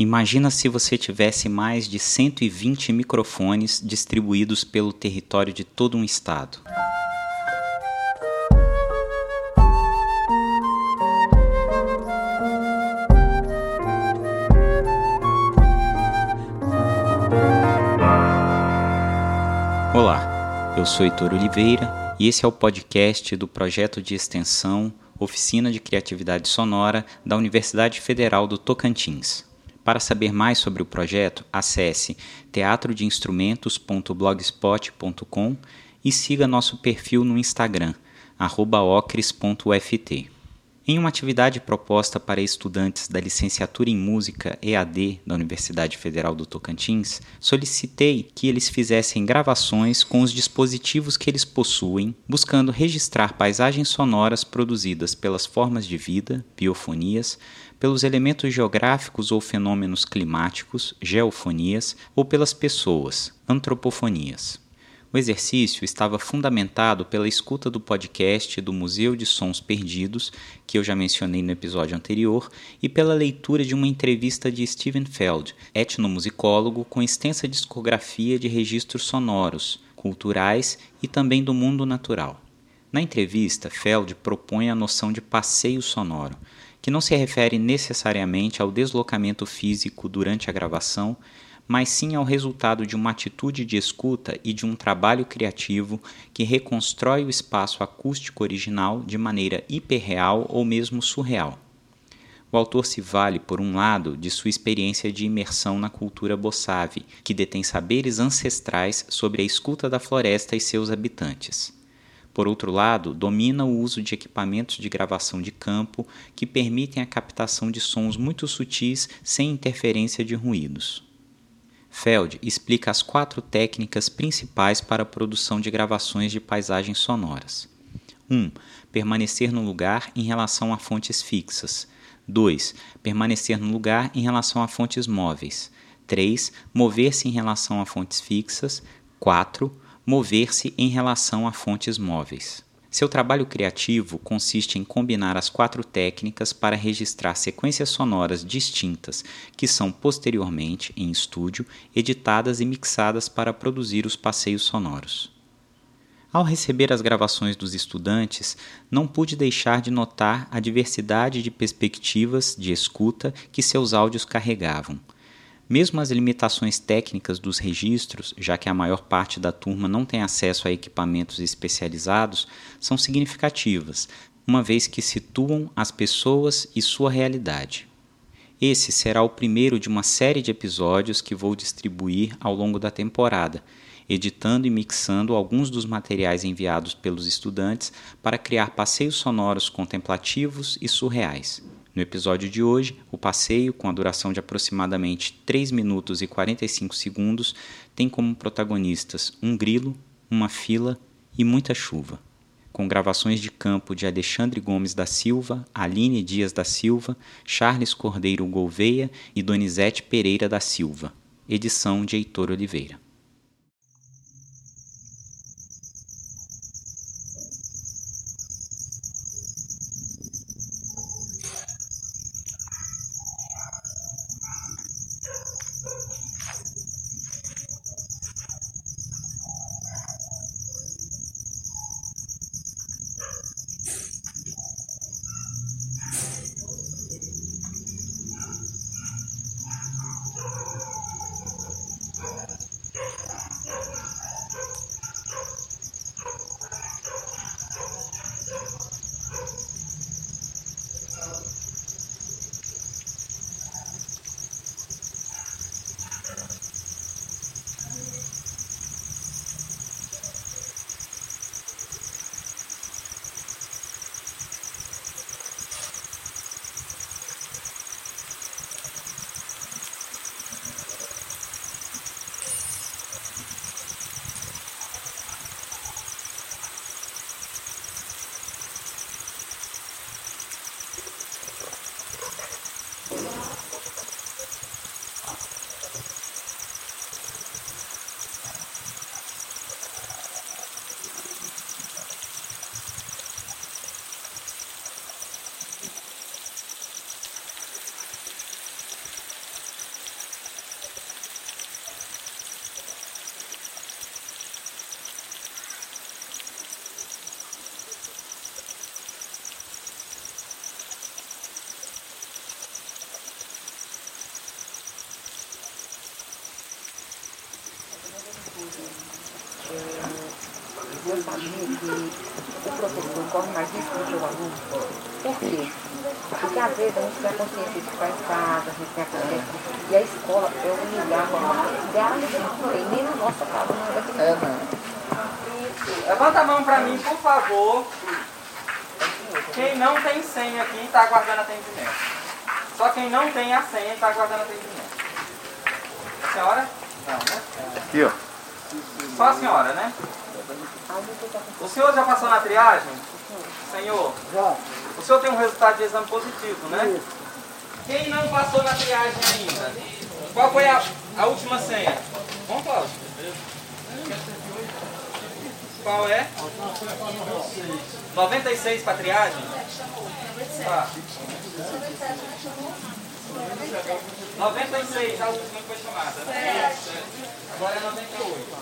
Imagina se você tivesse mais de 120 microfones distribuídos pelo território de todo um estado. Olá, eu sou Heitor Oliveira e esse é o podcast do projeto de extensão Oficina de Criatividade Sonora da Universidade Federal do Tocantins. Para saber mais sobre o projeto, acesse teatrodeinstrumentos.blogspot.com e siga nosso perfil no Instagram, ocres.uft. Em uma atividade proposta para estudantes da licenciatura em música EAD da Universidade Federal do Tocantins, solicitei que eles fizessem gravações com os dispositivos que eles possuem, buscando registrar paisagens sonoras produzidas pelas formas de vida, biofonias, pelos elementos geográficos ou fenômenos climáticos, geofonias, ou pelas pessoas, antropofonias. O exercício estava fundamentado pela escuta do podcast do Museu de Sons Perdidos, que eu já mencionei no episódio anterior, e pela leitura de uma entrevista de Steven Feld, etnomusicólogo com extensa discografia de registros sonoros, culturais e também do mundo natural. Na entrevista, Feld propõe a noção de passeio sonoro, que não se refere necessariamente ao deslocamento físico durante a gravação, mas sim ao resultado de uma atitude de escuta e de um trabalho criativo que reconstrói o espaço acústico original de maneira hiperreal ou mesmo surreal. O autor se vale, por um lado, de sua experiência de imersão na cultura bossave, que detém saberes ancestrais sobre a escuta da floresta e seus habitantes. Por outro lado, domina o uso de equipamentos de gravação de campo que permitem a captação de sons muito sutis sem interferência de ruídos. Feld explica as quatro técnicas principais para a produção de gravações de paisagens sonoras. 1. Um, permanecer no lugar em relação a fontes fixas. 2. Permanecer no lugar em relação a fontes móveis. 3. Mover-se em relação a fontes fixas. 4. Mover-se em relação a fontes móveis. Seu trabalho criativo consiste em combinar as quatro técnicas para registrar sequências sonoras distintas que são posteriormente, em estúdio, editadas e mixadas para produzir os passeios sonoros. Ao receber as gravações dos estudantes, não pude deixar de notar a diversidade de perspectivas de escuta que seus áudios carregavam. Mesmo as limitações técnicas dos registros, já que a maior parte da turma não tem acesso a equipamentos especializados, são significativas, uma vez que situam as pessoas e sua realidade. Esse será o primeiro de uma série de episódios que vou distribuir ao longo da temporada, editando e mixando alguns dos materiais enviados pelos estudantes para criar passeios sonoros contemplativos e surreais. No episódio de hoje, o passeio, com a duração de aproximadamente 3 minutos e 45 segundos, tem como protagonistas um grilo, uma fila e muita chuva. Com gravações de campo de Alexandre Gomes da Silva, Aline Dias da Silva, Charles Cordeiro Gouveia e Donizete Pereira da Silva. Edição de Heitor Oliveira. Sabia que o professor corre mais risco do que o aluno? Por quê? Porque às vezes a gente tem a consciência de em casa, a gente tem a consciência. E a escola é um lugar ideal e nem na nossa casa não é. Levanta a mão pra mim, por favor. Quem não tem senha aqui está aguardando atendimento. Só quem não tem a senha está aguardando atendimento. A senhora? Não, né? Aqui, ó. Só a senhora, né? O senhor já passou na triagem? Senhor? Já. O senhor tem um resultado de exame positivo, né? Quem não passou na triagem ainda? Qual foi a, a última senha? Vamos, Cláudio. Qual é? 96 para triagem? Tá. 96, a última que foi chamada. né? Agora é 98.